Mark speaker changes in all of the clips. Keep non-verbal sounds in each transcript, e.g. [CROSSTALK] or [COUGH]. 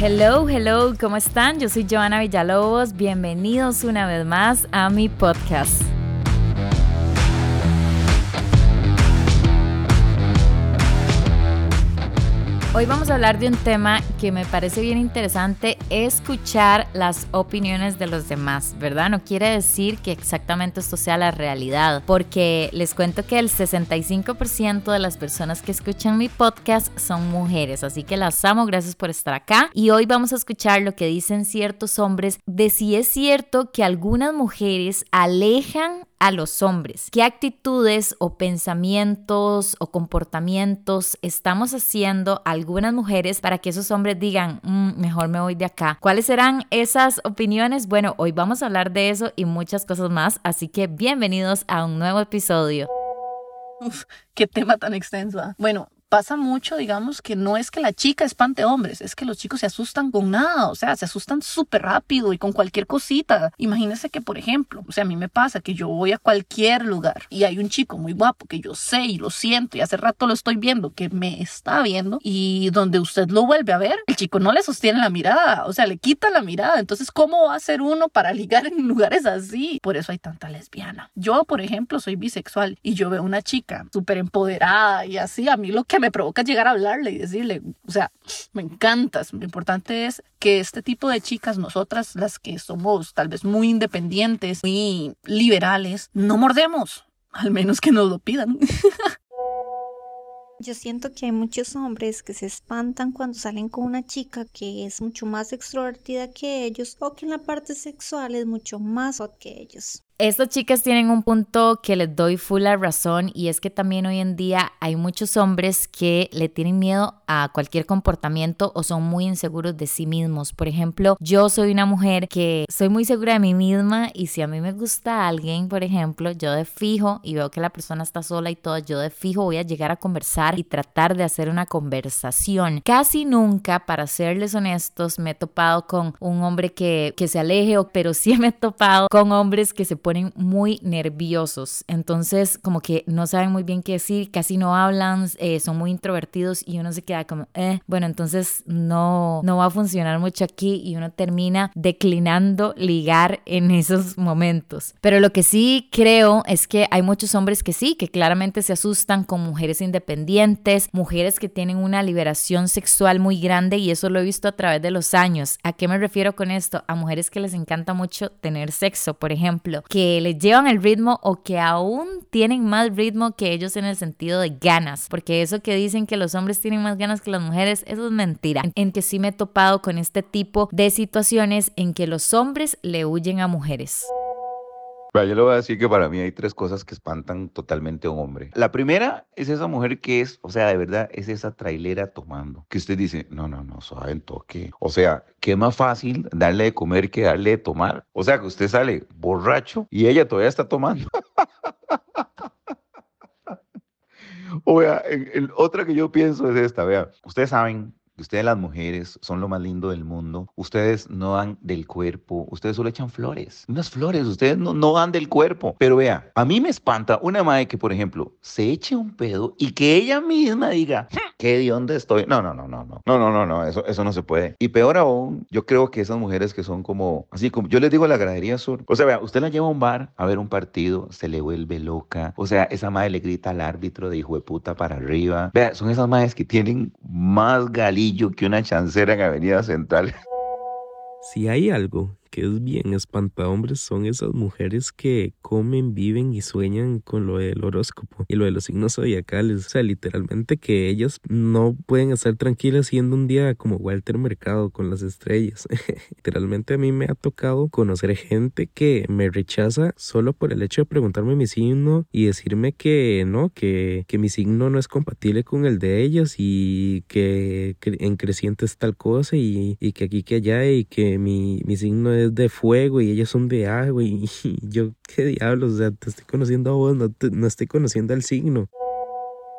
Speaker 1: Hello, hello, ¿cómo están? Yo soy Joana Villalobos. Bienvenidos una vez más a mi podcast. Hoy vamos a hablar de un tema que me parece bien interesante, escuchar las opiniones de los demás, ¿verdad? No quiere decir que exactamente esto sea la realidad, porque les cuento que el 65% de las personas que escuchan mi podcast son mujeres, así que las amo, gracias por estar acá. Y hoy vamos a escuchar lo que dicen ciertos hombres de si es cierto que algunas mujeres alejan a los hombres. ¿Qué actitudes o pensamientos o comportamientos estamos haciendo algunas mujeres para que esos hombres digan, mm, mejor me voy de acá? ¿Cuáles serán esas opiniones? Bueno, hoy vamos a hablar de eso y muchas cosas más, así que bienvenidos a un nuevo episodio.
Speaker 2: Qué tema tan extenso. ¿ah? Bueno, pasa mucho, digamos, que no es que la chica espante hombres, es que los chicos se asustan con nada, o sea, se asustan súper rápido y con cualquier cosita. Imagínense que, por ejemplo, o sea, a mí me pasa que yo voy a cualquier lugar y hay un chico muy guapo que yo sé y lo siento y hace rato lo estoy viendo, que me está viendo y donde usted lo vuelve a ver, el chico no le sostiene la mirada, o sea, le quita la mirada. Entonces, ¿cómo va a ser uno para ligar en lugares así? Por eso hay tanta lesbiana. Yo, por ejemplo, soy bisexual y yo veo una chica súper empoderada y así, a mí lo que me provoca llegar a hablarle y decirle, o sea, me encantas. Lo importante es que este tipo de chicas, nosotras, las que somos tal vez muy independientes, muy liberales, no mordemos, al menos que nos lo pidan. [LAUGHS]
Speaker 3: Yo siento que hay muchos hombres que se espantan cuando salen con una chica que es mucho más extrovertida que ellos o que en la parte sexual es mucho más hot que ellos.
Speaker 1: Estas chicas tienen un punto que les doy full la razón y es que también hoy en día hay muchos hombres que le tienen miedo a cualquier comportamiento o son muy inseguros de sí mismos. Por ejemplo, yo soy una mujer que soy muy segura de mí misma y si a mí me gusta alguien, por ejemplo, yo de fijo y veo que la persona está sola y todo, yo de fijo voy a llegar a conversar y tratar de hacer una conversación. Casi nunca, para serles honestos, me he topado con un hombre que, que se aleje, pero sí me he topado con hombres que se ponen muy nerviosos. Entonces, como que no saben muy bien qué decir, casi no hablan, eh, son muy introvertidos y uno se queda como, eh, bueno, entonces no, no va a funcionar mucho aquí y uno termina declinando ligar en esos momentos. Pero lo que sí creo es que hay muchos hombres que sí, que claramente se asustan con mujeres independientes, mujeres que tienen una liberación sexual muy grande y eso lo he visto a través de los años. ¿A qué me refiero con esto? A mujeres que les encanta mucho tener sexo, por ejemplo, que les llevan el ritmo o que aún tienen más ritmo que ellos en el sentido de ganas, porque eso que dicen que los hombres tienen más ganas que las mujeres, eso es mentira. En que sí me he topado con este tipo de situaciones en que los hombres le huyen a mujeres.
Speaker 4: Yo le voy a decir que para mí hay tres cosas que espantan totalmente a un hombre. La primera es esa mujer que es, o sea, de verdad, es esa trailera tomando. Que usted dice, no, no, no, suave el toque. O sea, qué más fácil darle de comer que darle de tomar. O sea, que usted sale borracho y ella todavía está tomando. [LAUGHS] o vea, otra que yo pienso es esta, vea, ustedes saben Ustedes las mujeres son lo más lindo del mundo. Ustedes no dan del cuerpo. Ustedes solo echan flores. Unas flores. Ustedes no, no dan del cuerpo. Pero vea, a mí me espanta una madre que, por ejemplo, se eche un pedo y que ella misma diga, ¿qué de dónde estoy? No, no, no, no, no. No, no, no, no. Eso, eso no se puede. Y peor aún, yo creo que esas mujeres que son como, así como, yo les digo la gradería sur. O sea, vea, usted la lleva a un bar a ver un partido, se le vuelve loca. O sea, esa madre le grita al árbitro de hijo de puta para arriba. Vea, son esas madres que tienen más que una chancera en Avenida Central.
Speaker 5: Si hay algo que es bien espantahombres son esas mujeres que comen, viven y sueñan con lo del horóscopo y lo de los signos zodiacales. O sea, literalmente que ellas no pueden estar tranquilas siendo un día como Walter Mercado con las estrellas. [LAUGHS] literalmente a mí me ha tocado conocer gente que me rechaza solo por el hecho de preguntarme mi signo y decirme que no, que, que mi signo no es compatible con el de ellas y que, en creciente es tal cosa y, y, que aquí que allá y que mi, mi signo es de fuego y ellos son de agua y, [LAUGHS] yo, qué diablos, o sea, te estoy conociendo a vos, no, no estoy conociendo al signo.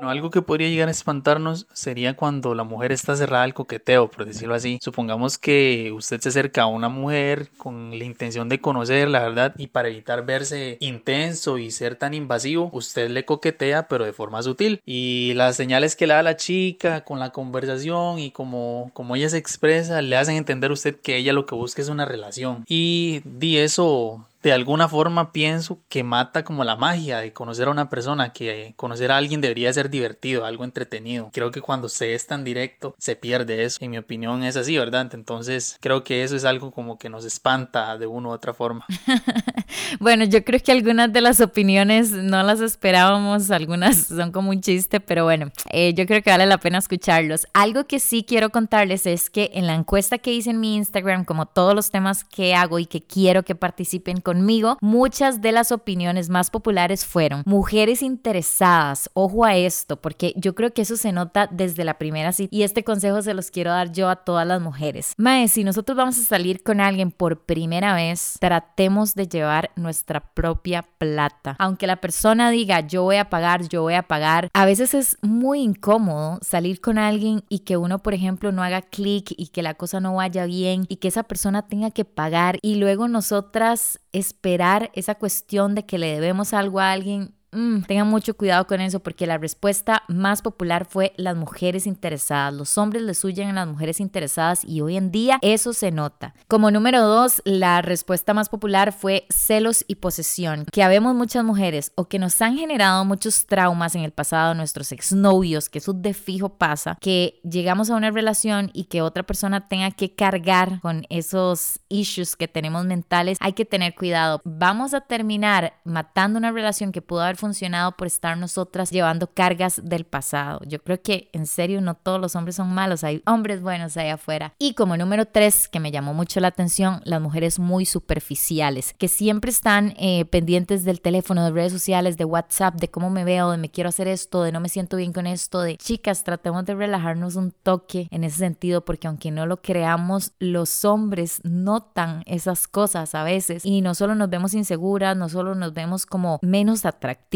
Speaker 6: No, algo que podría llegar a espantarnos sería cuando la mujer está cerrada al coqueteo, por decirlo así. Supongamos que usted se acerca a una mujer con la intención de conocer, la verdad, y para evitar verse intenso y ser tan invasivo, usted le coquetea, pero de forma sutil. Y las señales que le da la chica con la conversación y como, como ella se expresa, le hacen entender a usted que ella lo que busca es una relación. Y di eso de alguna forma pienso que mata como la magia de conocer a una persona, que conocer a alguien debería ser divertido, algo entretenido. Creo que cuando se es tan directo se pierde eso. En mi opinión es así, ¿verdad? Entonces creo que eso es algo como que nos espanta de una u otra forma. [LAUGHS]
Speaker 1: bueno, yo creo que algunas de las opiniones no las esperábamos, algunas [LAUGHS] son como un chiste, pero bueno, eh, yo creo que vale la pena escucharlos. Algo que sí quiero contarles es que en la encuesta que hice en mi Instagram, como todos los temas que hago y que quiero que participen conmigo, muchas de las opiniones más populares fueron mujeres interesadas. Ojo a esto, porque yo creo que eso se nota desde la primera cita y este consejo se los quiero dar yo a todas las mujeres. Mae, si nosotros vamos a salir con alguien por primera vez, tratemos de llevar nuestra propia plata. Aunque la persona diga yo voy a pagar, yo voy a pagar, a veces es muy incómodo salir con alguien y que uno, por ejemplo, no haga clic y que la cosa no vaya bien y que esa persona tenga que pagar y luego nosotras esperar esa cuestión de que le debemos algo a alguien Mm, tengan mucho cuidado con eso porque la respuesta más popular fue las mujeres interesadas. Los hombres les huyen a las mujeres interesadas y hoy en día eso se nota. Como número dos, la respuesta más popular fue celos y posesión. Que habemos muchas mujeres o que nos han generado muchos traumas en el pasado, nuestros exnovios, que eso de fijo pasa, que llegamos a una relación y que otra persona tenga que cargar con esos issues que tenemos mentales. Hay que tener cuidado. Vamos a terminar matando una relación que pudo haber funcionado por estar nosotras llevando cargas del pasado. Yo creo que en serio no todos los hombres son malos, hay hombres buenos ahí afuera. Y como número tres, que me llamó mucho la atención, las mujeres muy superficiales, que siempre están eh, pendientes del teléfono, de redes sociales, de WhatsApp, de cómo me veo, de me quiero hacer esto, de no me siento bien con esto, de chicas, tratemos de relajarnos un toque en ese sentido, porque aunque no lo creamos, los hombres notan esas cosas a veces y no solo nos vemos inseguras, no solo nos vemos como menos atractivas,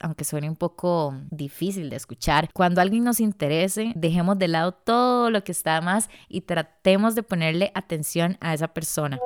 Speaker 1: aunque suene un poco difícil de escuchar. Cuando alguien nos interese, dejemos de lado todo lo que está más y tratemos de ponerle atención a esa persona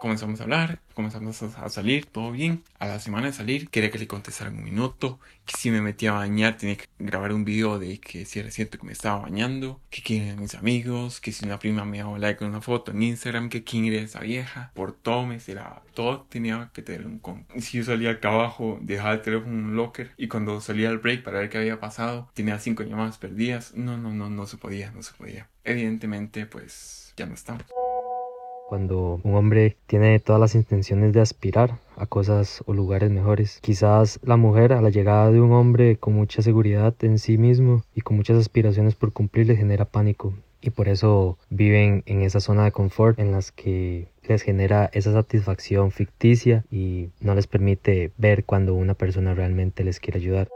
Speaker 7: comenzamos a hablar, comenzamos a salir, todo bien. A la semana de salir, quería que le contestara un minuto, que si me metía a bañar tenía que grabar un video de que si era cierto que me estaba bañando, que quién eran mis amigos, que si una prima me daba like con una foto en Instagram, que quién era esa vieja, por todo me era todo tenía que tener un con. Si yo salía acá abajo, dejaba el teléfono en un locker y cuando salía al break para ver qué había pasado, tenía cinco llamadas perdidas. No, no, no, no se podía, no se podía. Evidentemente, pues ya no estamos
Speaker 5: cuando un hombre tiene todas las intenciones de aspirar a cosas o lugares mejores. Quizás la mujer a la llegada de un hombre con mucha seguridad en sí mismo y con muchas aspiraciones por cumplir le genera pánico y por eso viven en esa zona de confort en las que les genera esa satisfacción ficticia y no les permite ver cuando una persona realmente les quiere ayudar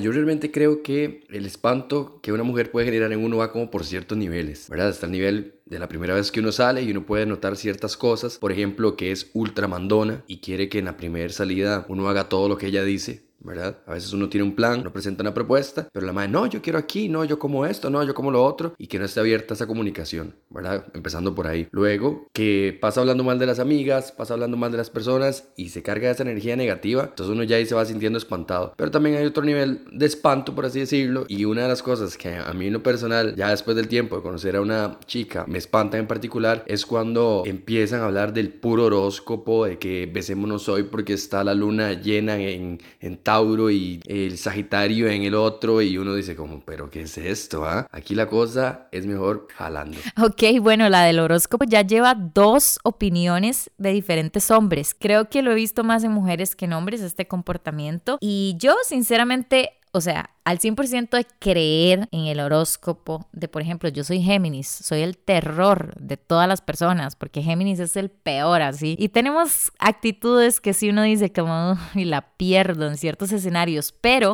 Speaker 8: yo realmente creo que el espanto que una mujer puede generar en uno va como por ciertos niveles, ¿verdad? Hasta el nivel de la primera vez que uno sale y uno puede notar ciertas cosas, por ejemplo, que es ultra mandona y quiere que en la primera salida uno haga todo lo que ella dice, ¿verdad? A veces uno tiene un plan, uno presenta una propuesta, pero la madre, no, yo quiero aquí, no, yo como esto, no, yo como lo otro, y que no esté abierta esa comunicación, ¿verdad? Empezando por ahí. Luego, que pasa hablando mal de las amigas, pasa hablando mal de las personas y se carga esa energía negativa, entonces uno ya ahí se va sintiendo espantado. Pero también hay otro nivel de espanto, por así decirlo, y una de las cosas que a mí en lo personal, ya después del tiempo de conocer a una chica, me espanta en particular, es cuando empiezan a hablar del puro horóscopo, de que besémonos hoy porque está la luna llena en, en Tauro y el Sagitario en el otro y uno dice como, pero ¿qué es esto? Ah? Aquí la cosa es mejor jalando.
Speaker 1: Ok, bueno, la del horóscopo ya lleva dos opiniones de diferentes hombres. Creo que lo he visto más en mujeres que en hombres este comportamiento y yo sinceramente o sea, al 100% de creer en el horóscopo de, por ejemplo, yo soy Géminis, soy el terror de todas las personas, porque Géminis es el peor, así. Y tenemos actitudes que si uno dice como, y la pierdo en ciertos escenarios, pero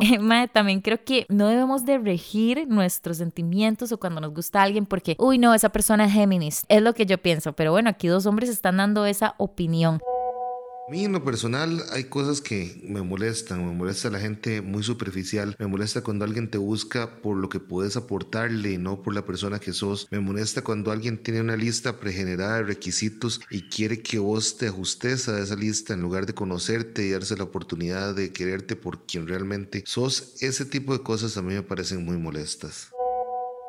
Speaker 1: también creo que no debemos de regir nuestros sentimientos o cuando nos gusta alguien porque, uy, no, esa persona es Géminis, es lo que yo pienso, pero bueno, aquí dos hombres están dando esa opinión.
Speaker 9: A mí en lo personal hay cosas que me molestan, me molesta la gente muy superficial, me molesta cuando alguien te busca por lo que puedes aportarle y no por la persona que sos, me molesta cuando alguien tiene una lista pregenerada de requisitos y quiere que vos te ajustes a esa lista en lugar de conocerte y darse la oportunidad de quererte por quien realmente sos, ese tipo de cosas a mí me parecen muy molestas.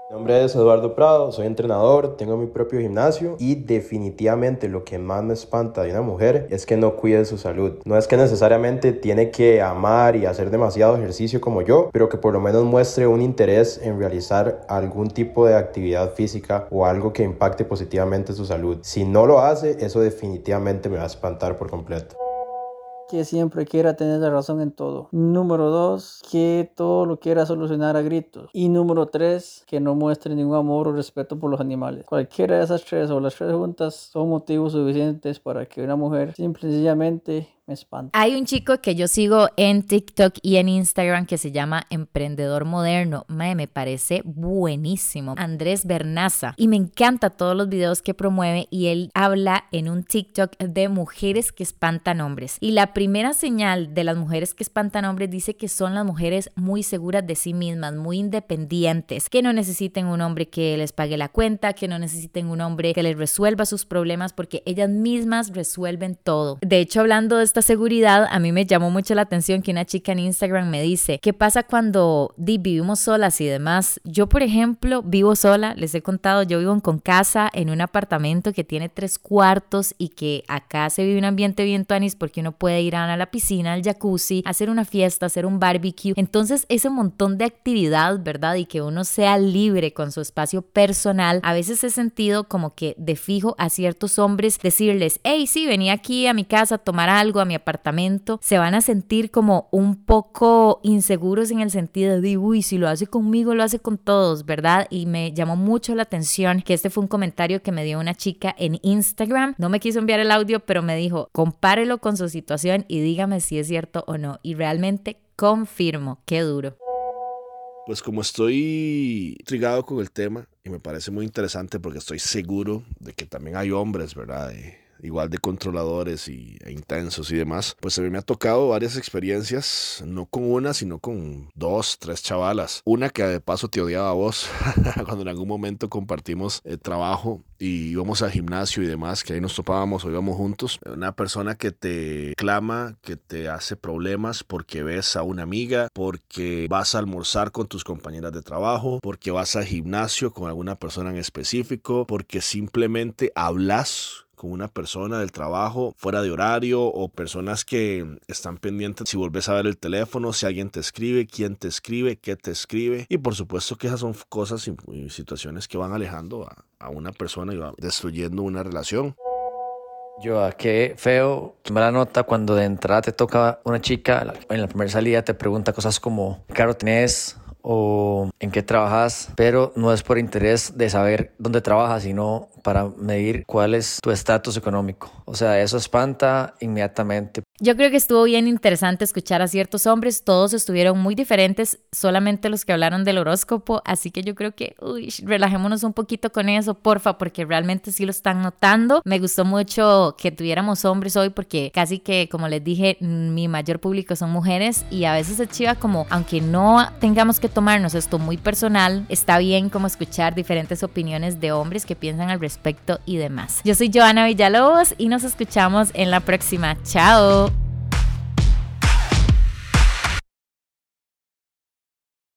Speaker 10: Mi nombre es Eduardo Prado, soy entrenador, tengo mi propio gimnasio y definitivamente lo que más me espanta de una mujer es que no cuide su salud. No es que necesariamente tiene que amar y hacer demasiado ejercicio como yo, pero que por lo menos muestre un interés en realizar algún tipo de actividad física o algo que impacte positivamente su salud. Si no lo hace, eso definitivamente me va a espantar por completo
Speaker 11: que siempre quiera tener la razón en todo. Número dos, que todo lo quiera solucionar a gritos. Y número tres, que no muestre ningún amor o respeto por los animales. Cualquiera de esas tres o las tres juntas son motivos suficientes para que una mujer simple y sencillamente me espanta.
Speaker 1: Hay un chico que yo sigo en TikTok y en Instagram que se llama Emprendedor Moderno. me parece buenísimo. Andrés Bernaza. Y me encanta todos los videos que promueve y él habla en un TikTok de mujeres que espantan hombres. Y la primera señal de las mujeres que espantan hombres dice que son las mujeres muy seguras de sí mismas, muy independientes, que no necesiten un hombre que les pague la cuenta, que no necesiten un hombre que les resuelva sus problemas porque ellas mismas resuelven todo. De hecho, hablando de seguridad, a mí me llamó mucho la atención que una chica en Instagram me dice, ¿qué pasa cuando vivimos solas y demás? Yo, por ejemplo, vivo sola, les he contado, yo vivo con casa en un apartamento que tiene tres cuartos y que acá se vive un ambiente bien tuanis porque uno puede ir a la piscina, al jacuzzi, hacer una fiesta, hacer un barbecue. Entonces, ese montón de actividad, ¿verdad? Y que uno sea libre con su espacio personal, a veces he sentido como que de fijo a ciertos hombres decirles, hey, sí, venía aquí a mi casa a tomar algo, mi apartamento, se van a sentir como un poco inseguros en el sentido de, uy, si lo hace conmigo, lo hace con todos, ¿verdad? Y me llamó mucho la atención que este fue un comentario que me dio una chica en Instagram. No me quiso enviar el audio, pero me dijo, compárelo con su situación y dígame si es cierto o no. Y realmente confirmo, qué duro.
Speaker 12: Pues como estoy intrigado con el tema y me parece muy interesante porque estoy seguro de que también hay hombres, ¿verdad? Igual de controladores y, e intensos y demás, pues a mí me ha tocado varias experiencias, no con una, sino con dos, tres chavalas. Una que de paso te odiaba a vos, [LAUGHS] cuando en algún momento compartimos el trabajo y íbamos al gimnasio y demás, que ahí nos topábamos o íbamos juntos. Una persona que te clama, que te hace problemas porque ves a una amiga, porque vas a almorzar con tus compañeras de trabajo, porque vas al gimnasio con alguna persona en específico, porque simplemente hablas con una persona del trabajo fuera de horario o personas que están pendientes si volvés a ver el teléfono, si alguien te escribe, quién te escribe, qué te escribe. Y por supuesto que esas son cosas y, situaciones que van alejando a, a una persona y van destruyendo una relación.
Speaker 13: Yo, a qué feo, la nota cuando de entrada te toca una chica, en la primera salida te pregunta cosas como, ¿qué carro tenés? O en qué trabajas, pero no es por interés de saber dónde trabajas, sino para medir cuál es tu estatus económico. O sea, eso espanta inmediatamente.
Speaker 1: Yo creo que estuvo bien interesante escuchar a ciertos hombres, todos estuvieron muy diferentes, solamente los que hablaron del horóscopo, así que yo creo que, uy, relajémonos un poquito con eso, porfa, porque realmente sí lo están notando. Me gustó mucho que tuviéramos hombres hoy porque casi que, como les dije, mi mayor público son mujeres y a veces se chiva como, aunque no tengamos que tomarnos esto muy personal, está bien como escuchar diferentes opiniones de hombres que piensan al respecto y demás. Yo soy Joana Villalobos y nos escuchamos en la próxima. Chao.